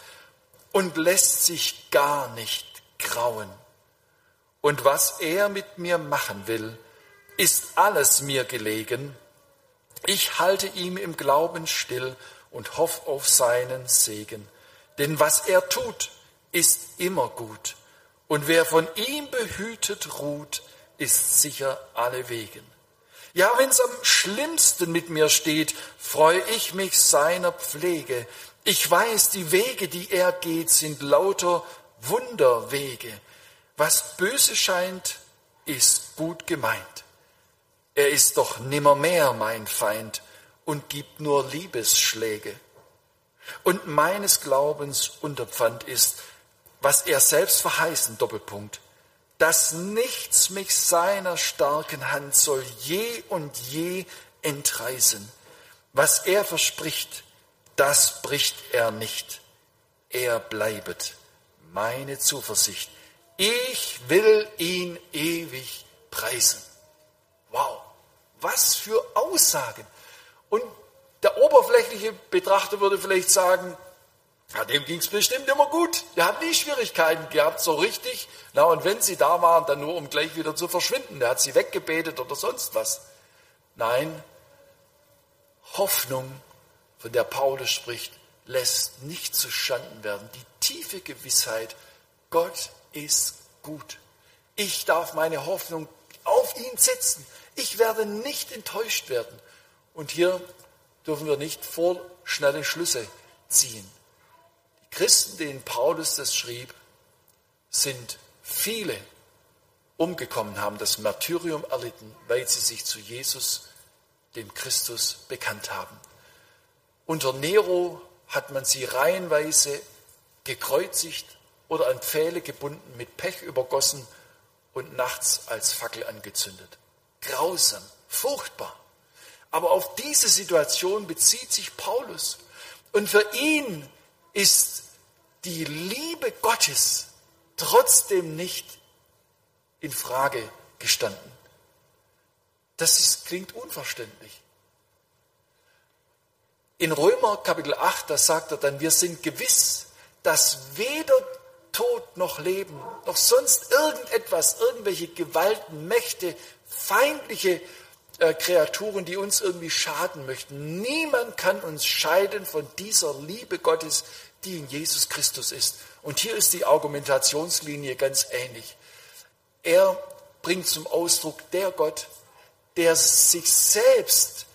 und lässt sich gar nicht grauen. Und was er mit mir machen will, ist alles mir gelegen, ich halte ihm im Glauben still und hoff auf seinen Segen. Denn was er tut, ist immer gut. Und wer von ihm behütet ruht, ist sicher alle Wegen. Ja, wenn's am schlimmsten mit mir steht, freue ich mich seiner Pflege. Ich weiß, die Wege, die er geht, sind lauter Wunderwege. Was böse scheint, ist gut gemeint. Er ist doch nimmermehr mein Feind und gibt nur Liebesschläge. Und meines Glaubens Unterpfand ist, was er selbst verheißen, Doppelpunkt, dass nichts mich seiner starken Hand soll je und je entreißen. Was er verspricht, das bricht er nicht. Er bleibet meine Zuversicht. Ich will ihn ewig preisen. Wow, was für Aussagen. Und der oberflächliche Betrachter würde vielleicht sagen, ja, dem ging es bestimmt immer gut. Der hat nie Schwierigkeiten gehabt, so richtig. Na, und wenn sie da waren, dann nur um gleich wieder zu verschwinden. Der hat sie weggebetet oder sonst was. Nein, Hoffnung, von der Paulus spricht, lässt nicht zu Schanden werden. Die tiefe Gewissheit, Gott ist gut. Ich darf meine Hoffnung auf ihn setzen. Ich werde nicht enttäuscht werden. Und hier dürfen wir nicht vorschnelle Schlüsse ziehen. Die Christen, denen Paulus das schrieb, sind viele umgekommen, haben das Martyrium erlitten, weil sie sich zu Jesus, dem Christus, bekannt haben. Unter Nero hat man sie reihenweise gekreuzigt oder an Pfähle gebunden, mit Pech übergossen und nachts als Fackel angezündet. Grausam, furchtbar. Aber auf diese Situation bezieht sich Paulus. Und für ihn ist die Liebe Gottes trotzdem nicht in Frage gestanden. Das ist, klingt unverständlich. In Römer Kapitel 8, da sagt er dann, wir sind gewiss, dass weder Tod noch Leben, noch sonst irgendetwas, irgendwelche Gewalten, Mächte, feindliche äh, Kreaturen, die uns irgendwie schaden möchten. Niemand kann uns scheiden von dieser Liebe Gottes, die in Jesus Christus ist. Und hier ist die Argumentationslinie ganz ähnlich. Er bringt zum Ausdruck der Gott, der sich selbst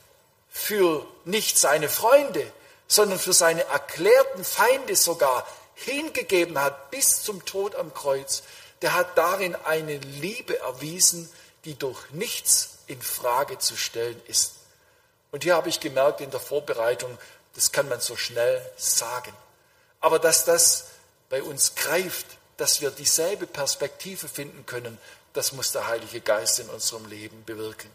für nicht seine Freunde, sondern für seine erklärten Feinde sogar hingegeben hat bis zum Tod am Kreuz, der hat darin eine Liebe erwiesen, die durch nichts in Frage zu stellen ist. Und hier habe ich gemerkt in der Vorbereitung, das kann man so schnell sagen. Aber dass das bei uns greift, dass wir dieselbe Perspektive finden können, das muss der Heilige Geist in unserem Leben bewirken.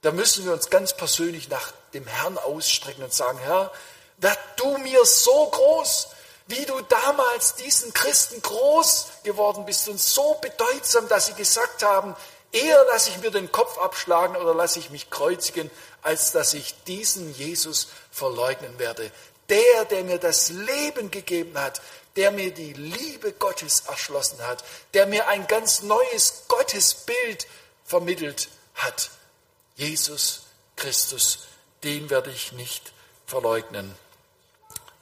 Da müssen wir uns ganz persönlich nach dem Herrn ausstrecken und sagen, Herr, werd du mir so groß, wie du damals diesen Christen groß geworden bist und so bedeutsam, dass sie gesagt haben, eher lasse ich mir den Kopf abschlagen oder lasse ich mich kreuzigen, als dass ich diesen Jesus verleugnen werde. Der, der mir das Leben gegeben hat, der mir die Liebe Gottes erschlossen hat, der mir ein ganz neues Gottesbild vermittelt hat. Jesus Christus, den werde ich nicht verleugnen.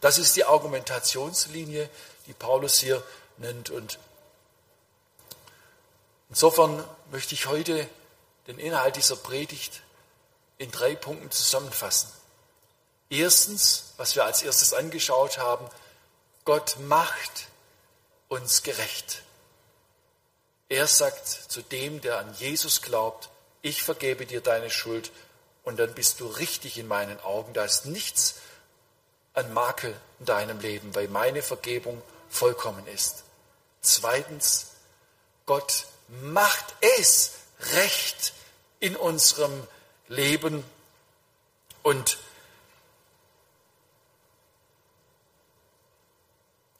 Das ist die Argumentationslinie, die Paulus hier nennt. Und insofern möchte ich heute den Inhalt dieser Predigt in drei Punkten zusammenfassen. Erstens, was wir als erstes angeschaut haben, Gott macht uns gerecht. Er sagt zu dem, der an Jesus glaubt, ich vergebe dir deine Schuld und dann bist du richtig in meinen Augen. Da ist nichts an Makel in deinem Leben, weil meine Vergebung vollkommen ist. Zweitens, Gott macht es recht in unserem Leben und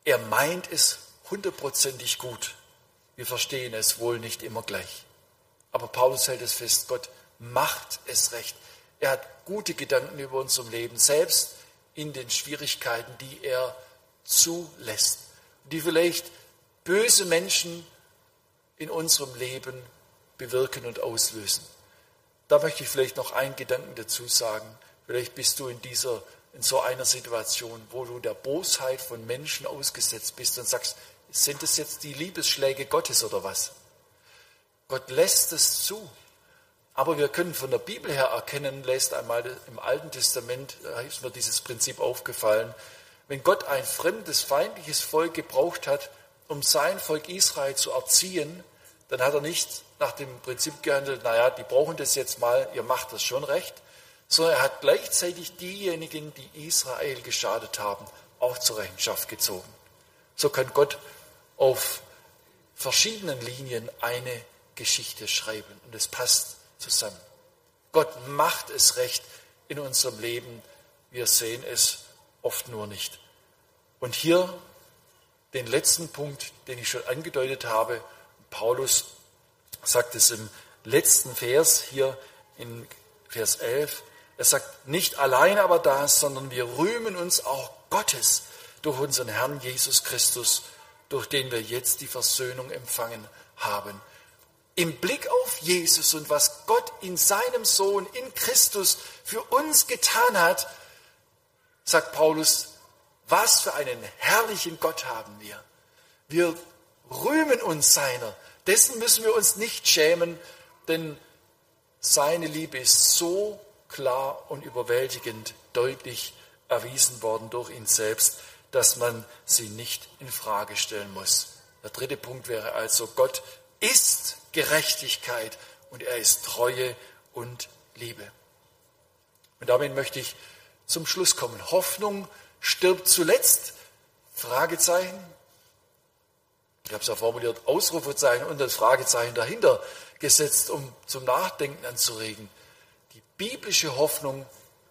er meint es hundertprozentig gut. Wir verstehen es wohl nicht immer gleich. Aber Paulus hält es fest, Gott macht es recht. Er hat gute Gedanken über unserem Leben, selbst in den Schwierigkeiten, die er zulässt, die vielleicht böse Menschen in unserem Leben bewirken und auslösen. Da möchte ich vielleicht noch einen Gedanken dazu sagen. Vielleicht bist du in dieser in so einer Situation, wo du der Bosheit von Menschen ausgesetzt bist und sagst, sind es jetzt die Liebesschläge Gottes oder was? Gott lässt es zu. Aber wir können von der Bibel her erkennen, lässt einmal im Alten Testament, da ist mir dieses Prinzip aufgefallen, wenn Gott ein fremdes, feindliches Volk gebraucht hat, um sein Volk Israel zu erziehen, dann hat er nicht nach dem Prinzip gehandelt, naja, die brauchen das jetzt mal, ihr macht das schon recht, sondern er hat gleichzeitig diejenigen, die Israel geschadet haben, auch zur Rechenschaft gezogen. So kann Gott auf verschiedenen Linien eine Geschichte schreiben und es passt zusammen. Gott macht es recht in unserem Leben. Wir sehen es oft nur nicht. Und hier den letzten Punkt, den ich schon angedeutet habe. Paulus sagt es im letzten Vers hier in Vers 11. Er sagt, nicht allein aber das, sondern wir rühmen uns auch Gottes durch unseren Herrn Jesus Christus, durch den wir jetzt die Versöhnung empfangen haben im Blick auf Jesus und was Gott in seinem Sohn, in Christus für uns getan hat, sagt Paulus, was für einen herrlichen Gott haben wir. Wir rühmen uns seiner. Dessen müssen wir uns nicht schämen, denn seine Liebe ist so klar und überwältigend deutlich erwiesen worden durch ihn selbst, dass man sie nicht in Frage stellen muss. Der dritte Punkt wäre also, Gott ist Gerechtigkeit und er ist Treue und Liebe. Und damit möchte ich zum Schluss kommen. Hoffnung stirbt zuletzt? Fragezeichen. Ich habe es ja formuliert, Ausrufezeichen und das Fragezeichen dahinter gesetzt, um zum Nachdenken anzuregen. Die biblische Hoffnung,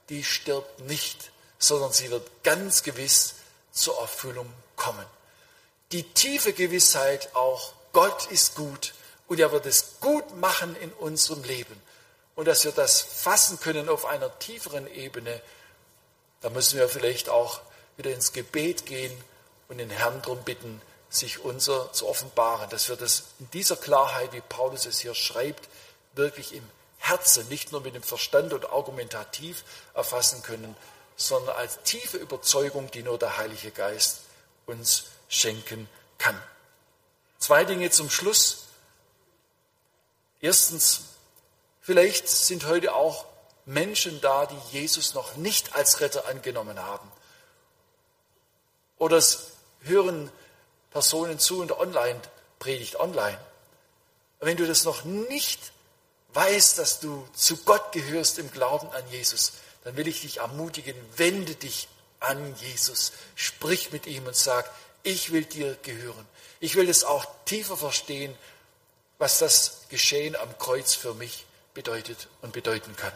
die stirbt nicht, sondern sie wird ganz gewiss zur Erfüllung kommen. Die tiefe Gewissheit auch, Gott ist gut und er wird es gut machen in unserem Leben. Und dass wir das fassen können auf einer tieferen Ebene, da müssen wir vielleicht auch wieder ins Gebet gehen und den Herrn darum bitten, sich unser zu offenbaren, dass wir das in dieser Klarheit, wie Paulus es hier schreibt, wirklich im Herzen, nicht nur mit dem Verstand und argumentativ erfassen können, sondern als tiefe Überzeugung, die nur der Heilige Geist uns schenken kann. Zwei Dinge zum Schluss. Erstens, vielleicht sind heute auch Menschen da, die Jesus noch nicht als Retter angenommen haben. Oder es hören Personen zu der Online-Predigt online. Wenn du das noch nicht weißt, dass du zu Gott gehörst im Glauben an Jesus, dann will ich dich ermutigen, wende dich an Jesus, sprich mit ihm und sag, ich will dir gehören. Ich will es auch tiefer verstehen, was das Geschehen am Kreuz für mich bedeutet und bedeuten kann.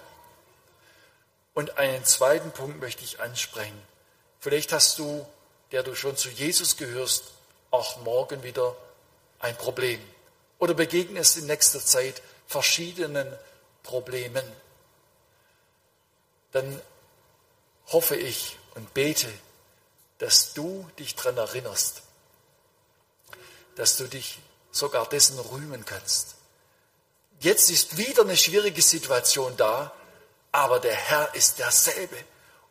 Und einen zweiten Punkt möchte ich ansprechen. Vielleicht hast du, der du schon zu Jesus gehörst, auch morgen wieder ein Problem oder begegnest in nächster Zeit verschiedenen Problemen. Dann hoffe ich und bete, dass du dich daran erinnerst, dass du dich sogar dessen rühmen kannst. Jetzt ist wieder eine schwierige Situation da, aber der Herr ist derselbe.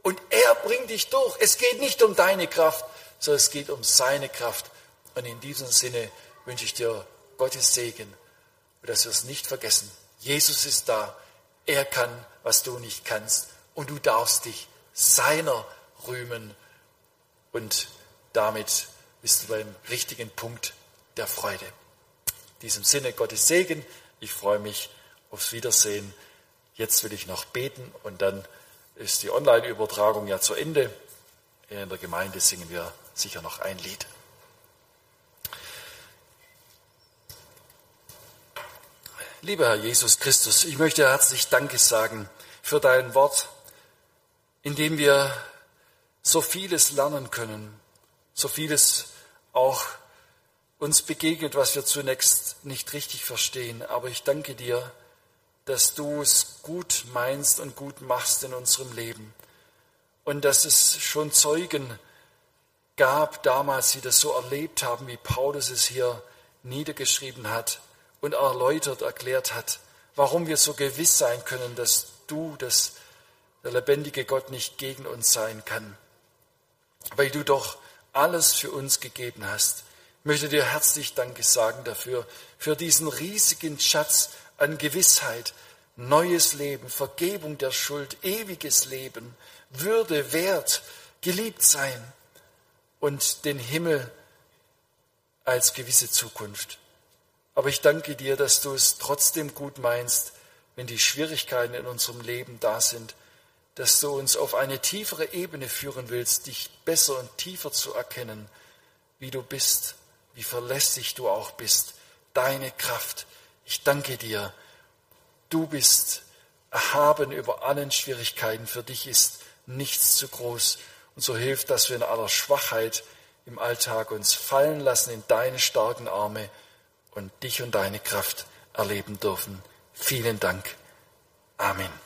Und er bringt dich durch. Es geht nicht um deine Kraft, sondern es geht um seine Kraft. Und in diesem Sinne wünsche ich dir Gottes Segen dass wir es nicht vergessen. Jesus ist da. Er kann, was du nicht kannst. Und du darfst dich seiner rühmen. Und damit bist du beim richtigen Punkt der Freude. In diesem Sinne Gottes Segen. Ich freue mich aufs Wiedersehen. Jetzt will ich noch beten und dann ist die Online-Übertragung ja zu Ende. In der Gemeinde singen wir sicher noch ein Lied. Lieber Herr Jesus Christus, ich möchte herzlich Danke sagen für dein Wort, in dem wir so vieles lernen können, so vieles auch uns begegnet, was wir zunächst nicht richtig verstehen. Aber ich danke dir, dass du es gut meinst und gut machst in unserem Leben. Und dass es schon Zeugen gab damals, die das so erlebt haben, wie Paulus es hier niedergeschrieben hat und erläutert, erklärt hat, warum wir so gewiss sein können, dass du, dass der lebendige Gott nicht gegen uns sein kann, weil du doch alles für uns gegeben hast. Ich möchte dir herzlich Danke sagen dafür, für diesen riesigen Schatz an Gewissheit, neues Leben, Vergebung der Schuld, ewiges Leben, Würde, Wert, geliebt sein und den Himmel als gewisse Zukunft. Aber ich danke dir, dass du es trotzdem gut meinst, wenn die Schwierigkeiten in unserem Leben da sind, dass du uns auf eine tiefere Ebene führen willst, dich besser und tiefer zu erkennen, wie du bist, wie verlässlich du auch bist, deine Kraft. Ich danke dir. Du bist erhaben über allen Schwierigkeiten. Für dich ist nichts zu groß. Und so hilft, dass wir in aller Schwachheit im Alltag uns fallen lassen in deine starken Arme und dich und deine Kraft erleben dürfen. Vielen Dank. Amen.